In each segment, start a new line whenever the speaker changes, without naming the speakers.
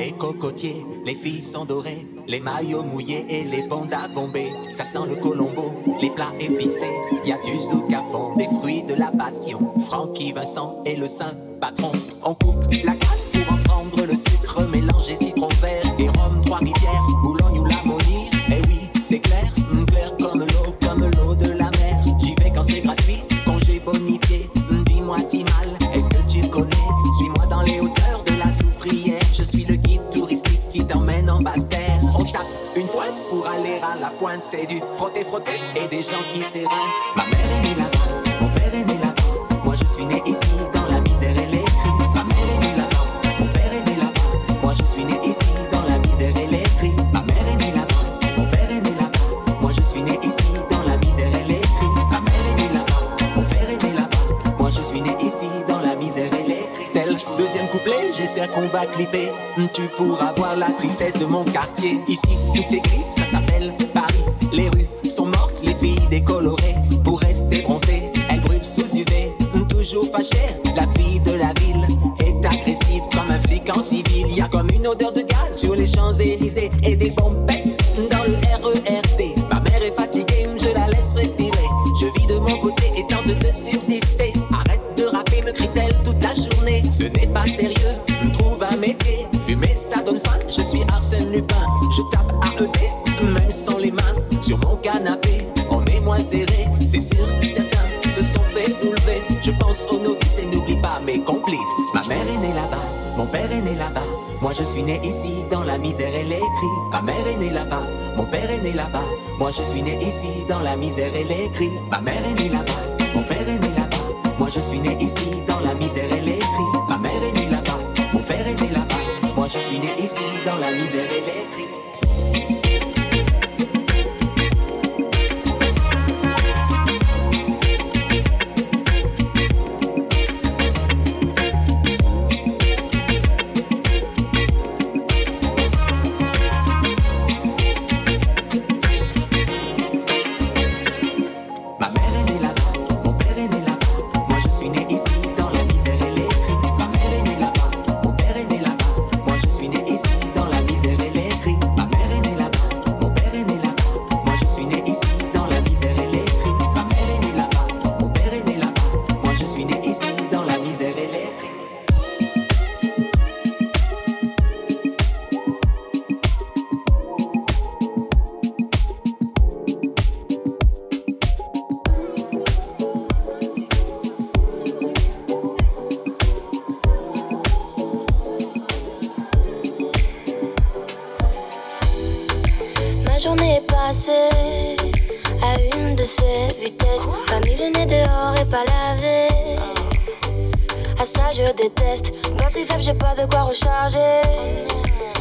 les cocotiers, les filles sont dorées. Les maillots mouillés et les bandes à bomber. Ça sent le colombo, les plats épicés. Y a du zouk à fond, des fruits de la passion. Francky Vincent et le saint patron. En civil. Y a comme une odeur de gaz sur les Champs-Élysées et des bombettes dans le RERD. Ma mère est fatiguée, je la laisse respirer. Je vis de mon côté et tente de subsister. Arrête de rapper, me crie-t-elle toute la journée. Ce n'est pas sérieux, trouve un métier. Fumer, ça donne faim, je suis Arsène Lupin. Je tape AED, même sans les mains. Sur mon canapé, on est moins serré. C'est sûr, certains se sont fait soulever. Je pense aux novices et n'oublie pas mes complices. Père est né là-bas. Moi je suis né ici dans la misère et les cris. Ma mère est née là-bas, mon père est né là-bas. Moi je suis né ici dans la misère et les cris. Ma mère est née là-bas, mon père est né là-bas. Moi je suis né ici dans la misère et les cris. Ma mère est née là-bas, mon père est né là-bas. Moi je suis né ici dans la misère et les cris.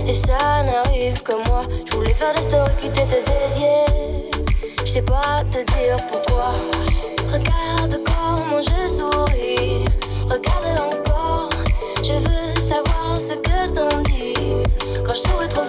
Et
ça n'arrive que moi. Je voulais faire des stories qui t'étaient dédiées. Je sais pas te dire pourquoi. Regarde comment je souris. Regarde encore. Je veux savoir ce que t'en dis. Quand je souris trop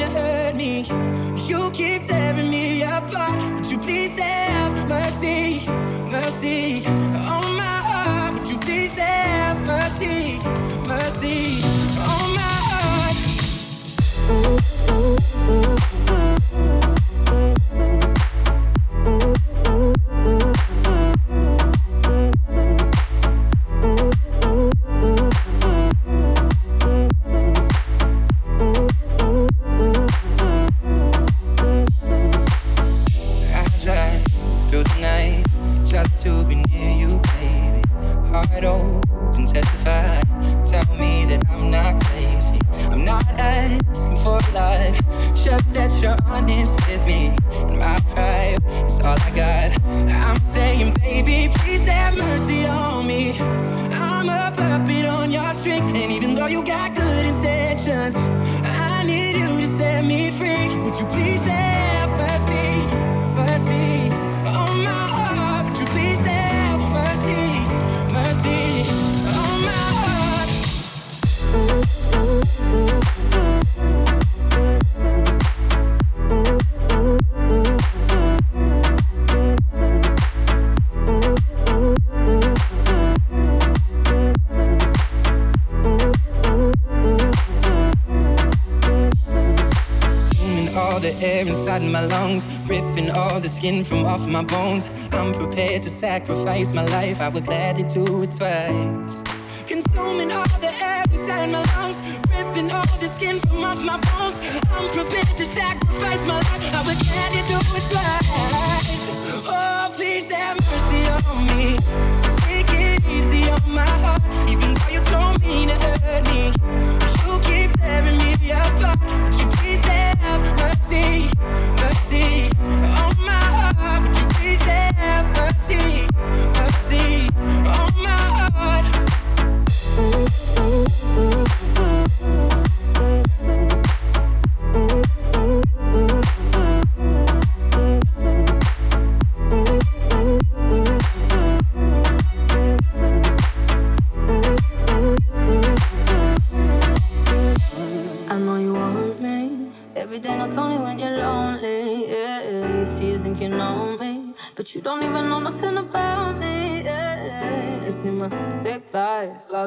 me
to hurt me. You keep tearing me apart. Would you please have mercy, mercy on my heart? Would you please have mercy, mercy life. I would gladly do it twice.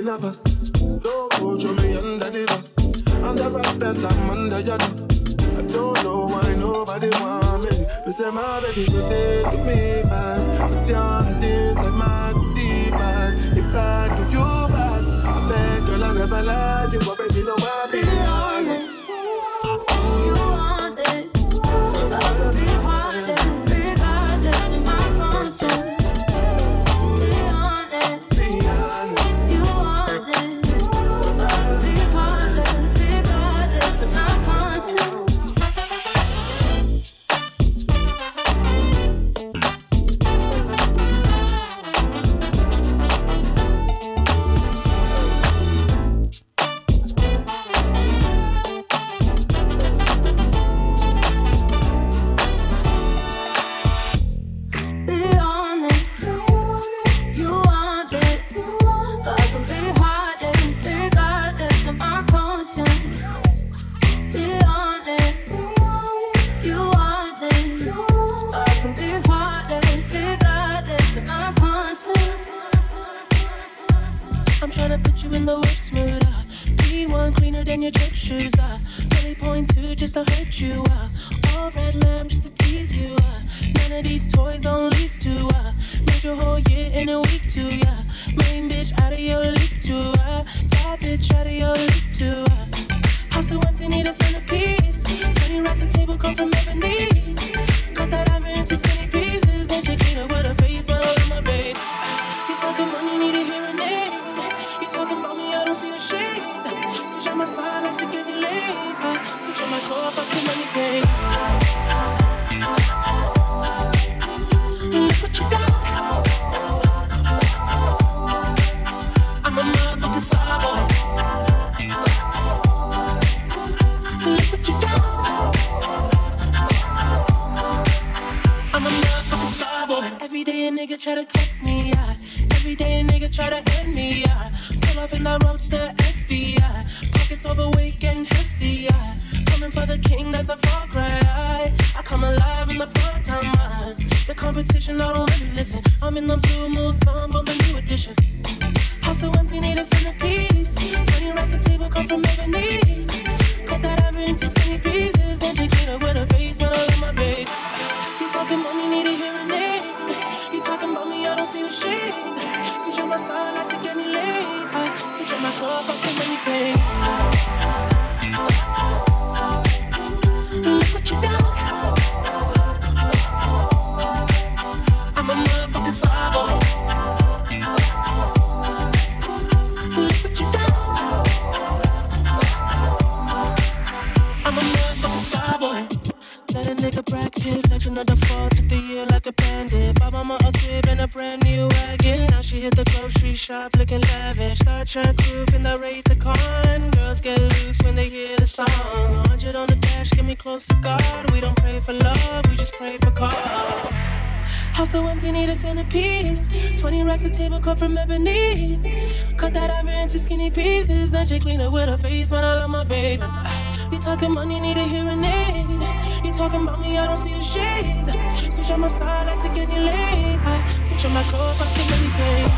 Thinking us. Don't go throw me under the bus. Under a spell, I'm under your love. I don't know why nobody want me. But say my baby go there to me bad. But your this like my goodie bad. If I do you bad, I beg girl I never lie. You already
She clean it with her face, man, I love my baby. You talking money, need a hearing aid. You talking about me, I don't see the shade. Switch on my side, I take any lane. I switch on my coat, I take anything.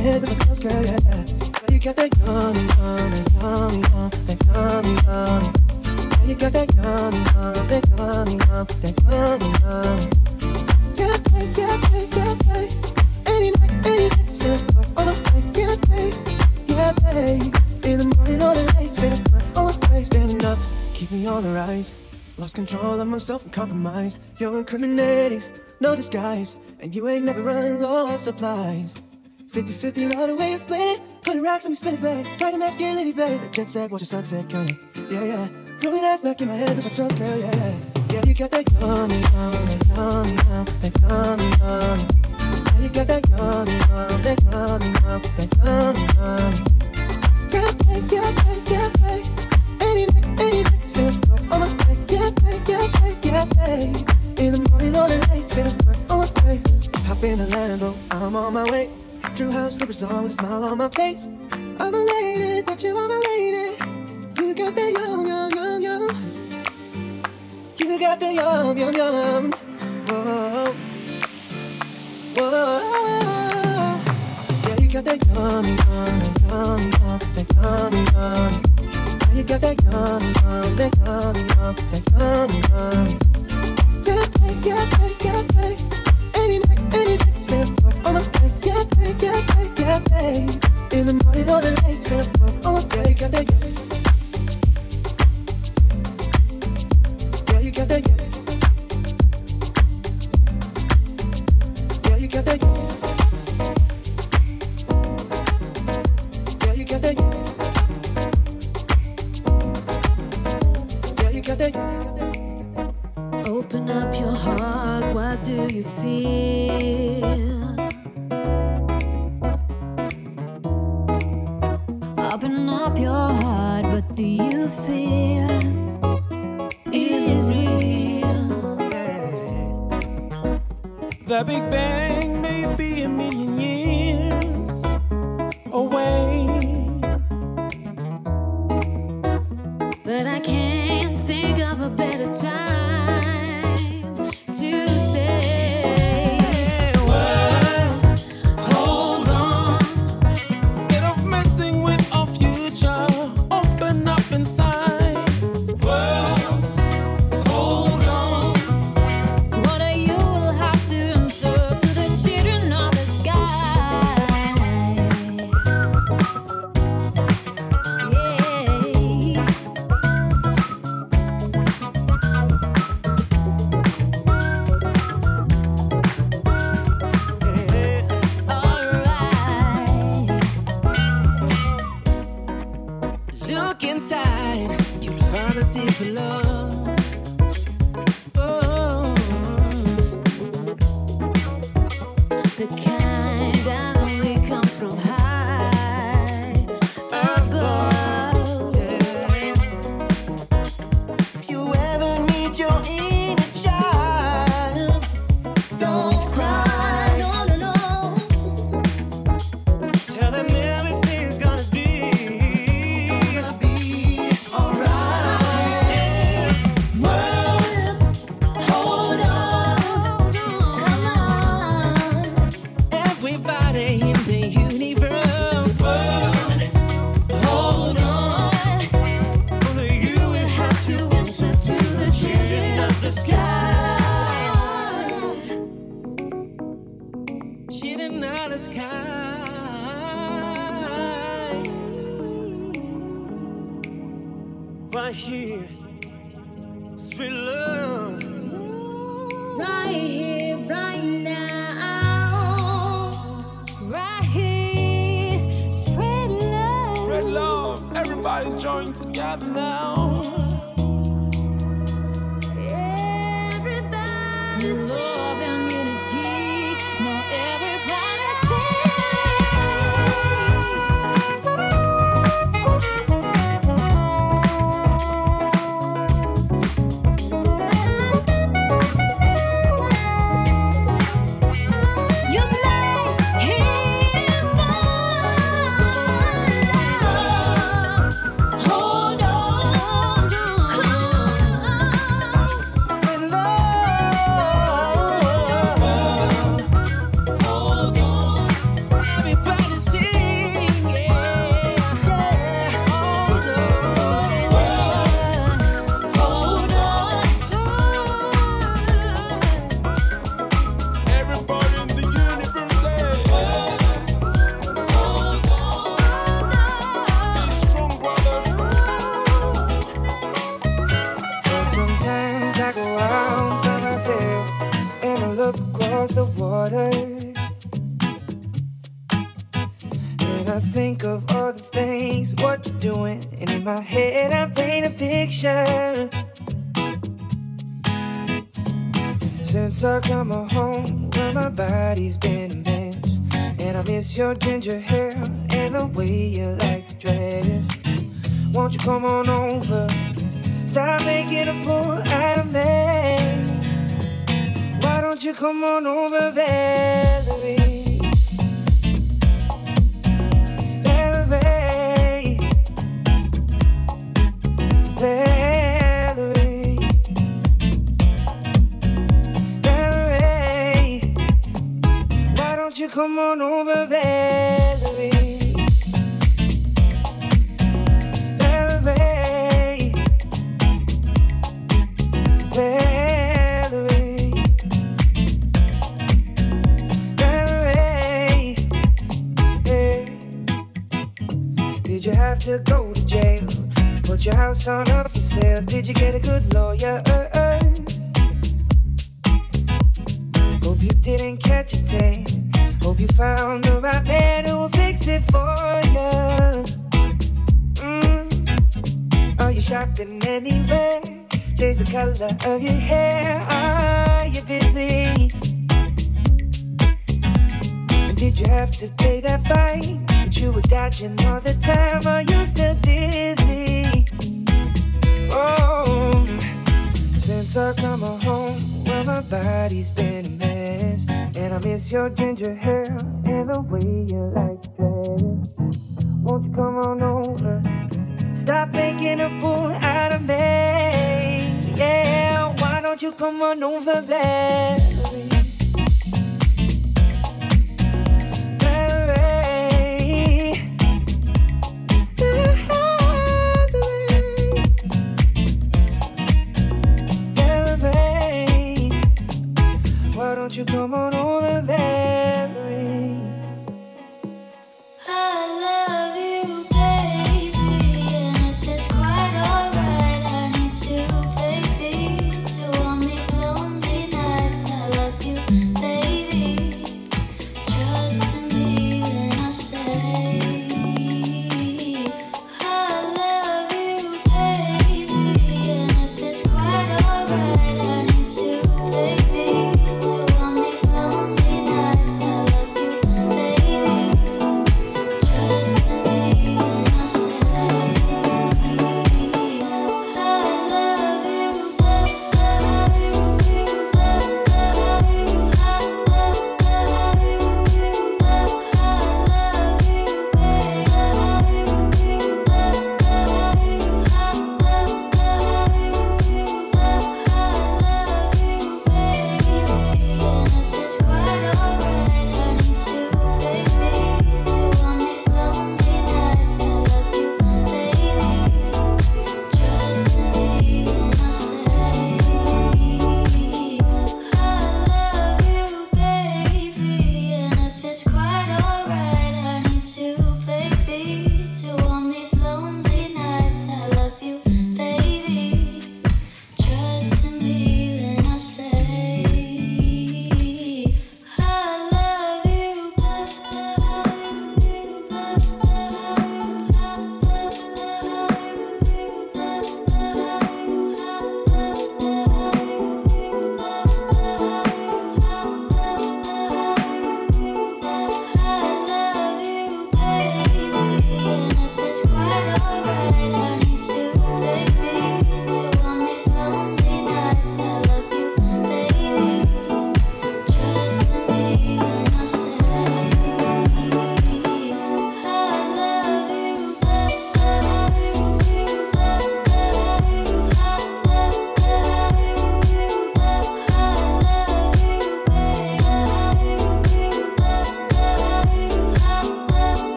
Head with girl, yeah, you got that yummy, yummy, yummy, yum, that yummy, yummy. Girl, you got that yummy, yum, yummy, yum, that yummy, yummy. Yeah, babe, yeah, babe, yeah, babe. Any night, any day, say word on the plate, yeah, babe, yeah, babe. In the morning or the late, say word on the plate, standing up, keep me on the rise. Lost control of myself and compromised. You're incriminating, no disguise. And you ain't never running low on supplies. 50 50, love the way you split it. Put rocks on me, spin it, babe. Try to match, get litty, babe. The jet set, watch the sunset, girl. Yeah, yeah. Rolling ass back in my head with my toes, girl, yeah, yeah. Yeah, you got that yummy, yummy, yummy, yum, that yummy, yummy. Yeah, you got that yummy, yum, that yummy, yum, that yummy, yummy. Yeah, yeah, babe, yeah, babe. Any night, any night, say word on my babe, yeah, babe, yeah, babe, yeah. In the morning or the late, say the word on my babe. Hop in the Lambo, I'm on my way. True house slippers on a smile on my face. I'm a lady, but you are my lady. You got that yum, yum, yum, yum. You got that yum, yum, yum. Whoa, whoa. Yeah, you got that yum, yum, yum, yum, that yum, yum. Yeah, you got that yum, yum, that yum, yum, that yum, yum. Yeah, yeah, babe, yeah, babe. Any night, any day, on yeah, yeah, yeah. In the morning or the late, say word on yeah. Yeah, you got that, yeah. Yeah, you got that, yeah. You got that, yeah. You got that.
Open up your heart, what do you feel? Open up your heart, what do you feel? Is real?
The Big Bang may be a Right here, spread love.
Right here, right now. Right here, spread love.
Spread love. Everybody join together now.
Come on over, Valerie?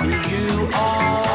You The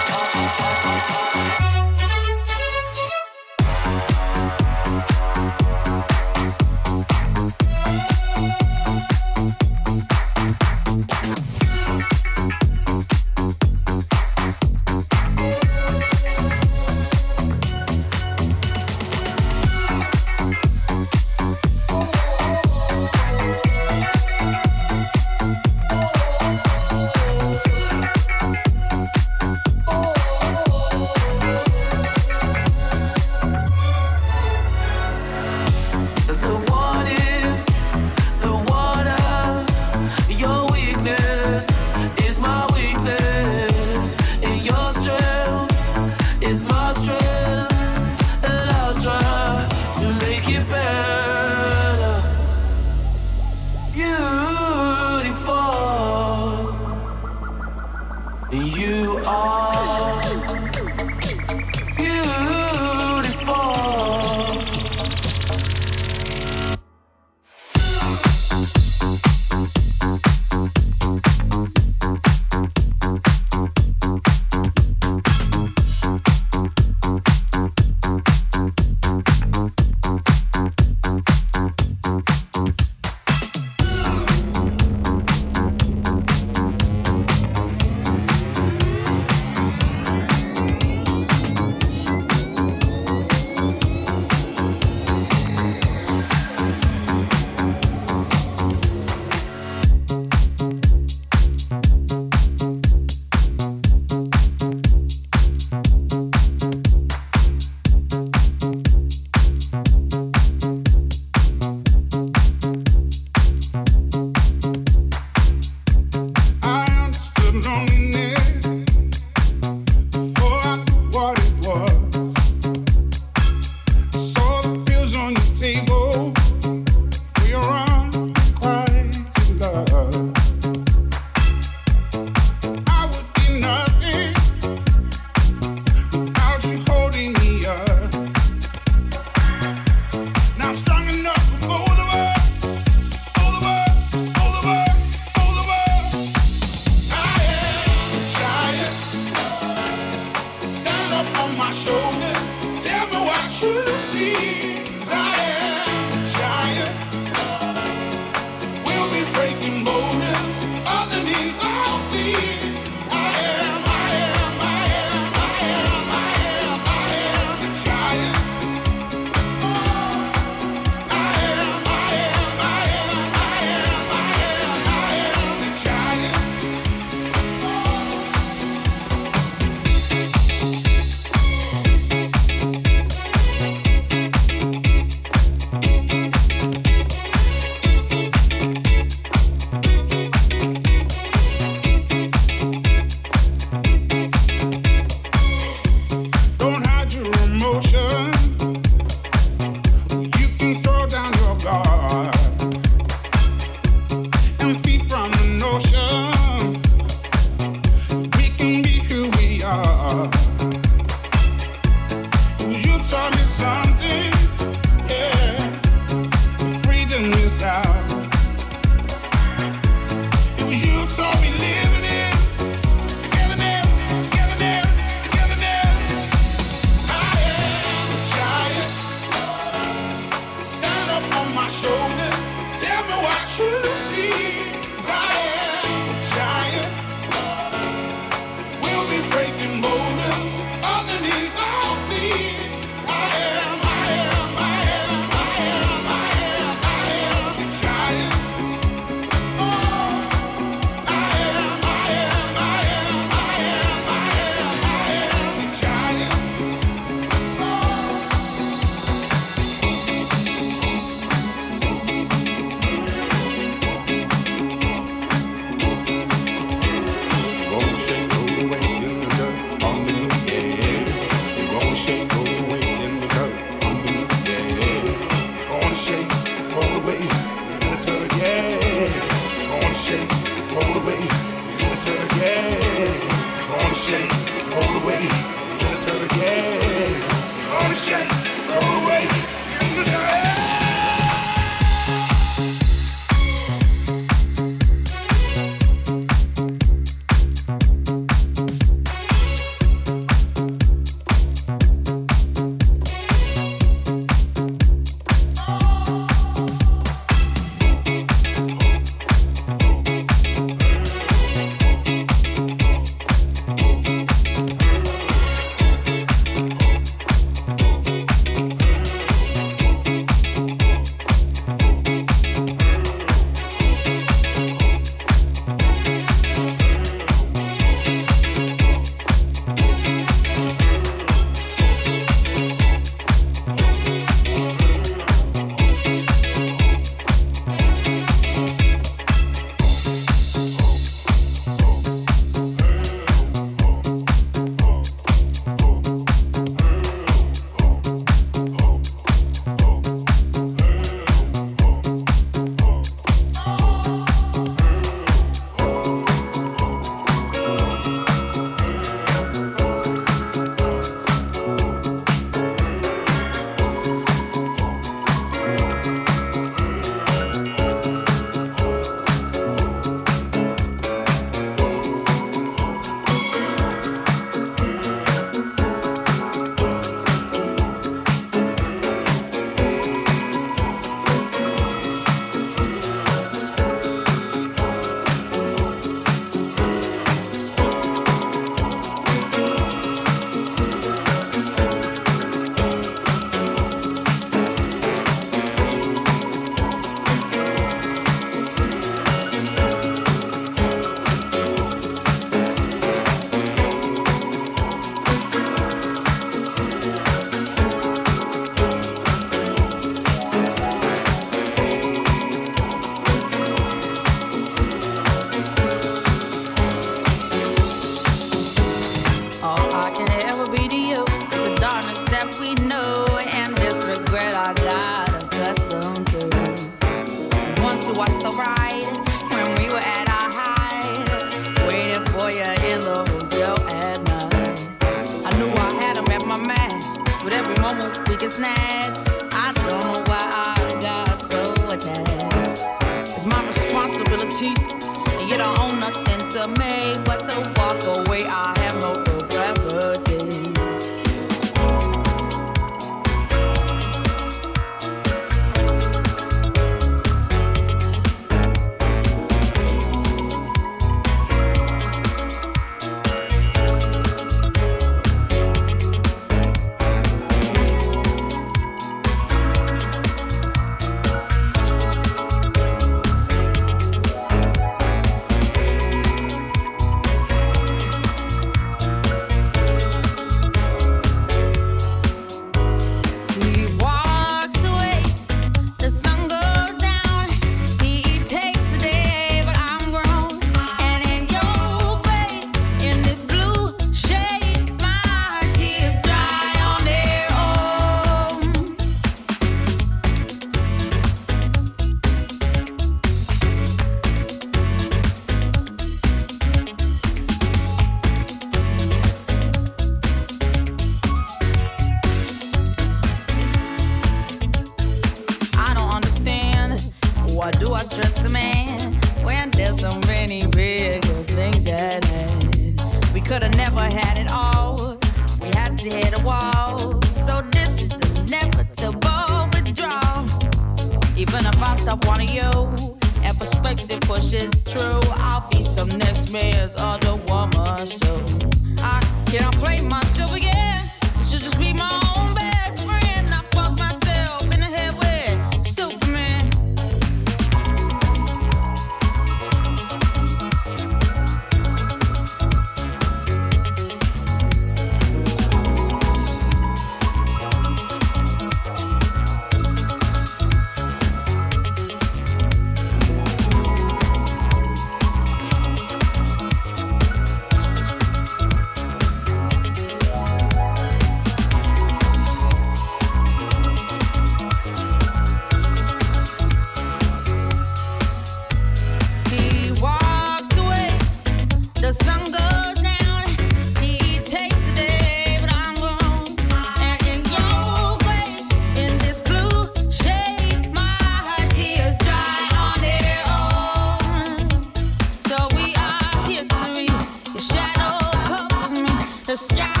the
sky,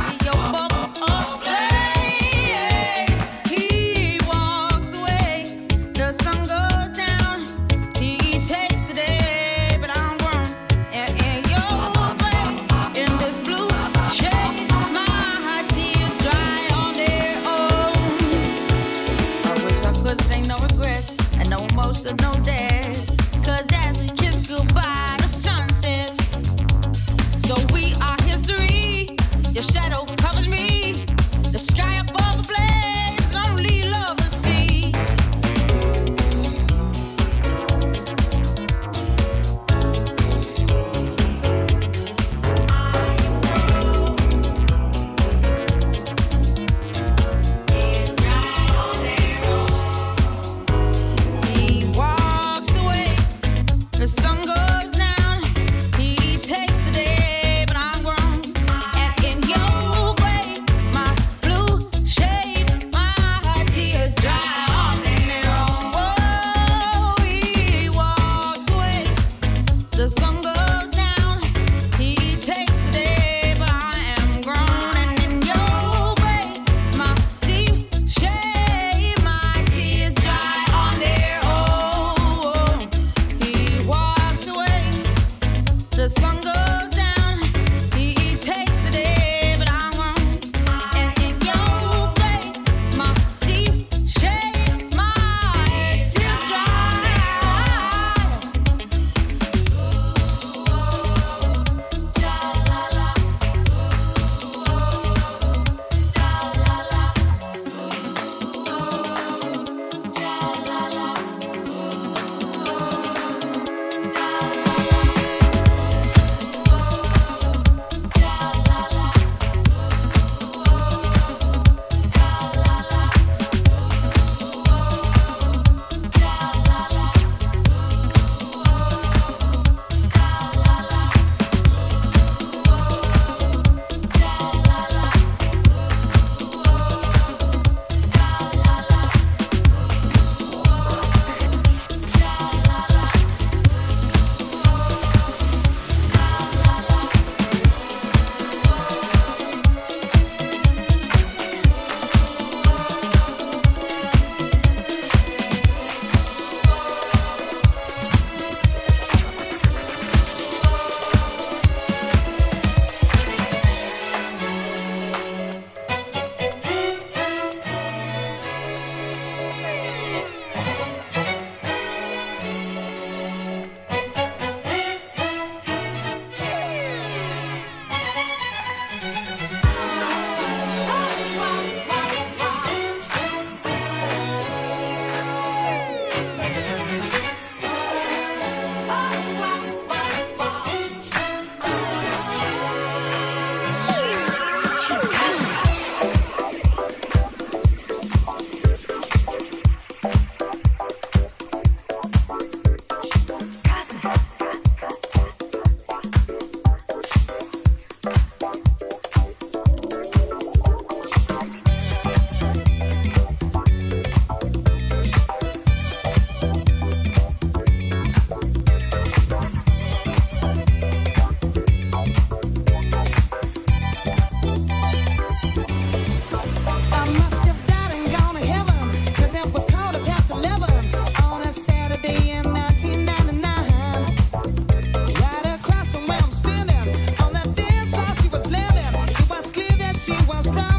Just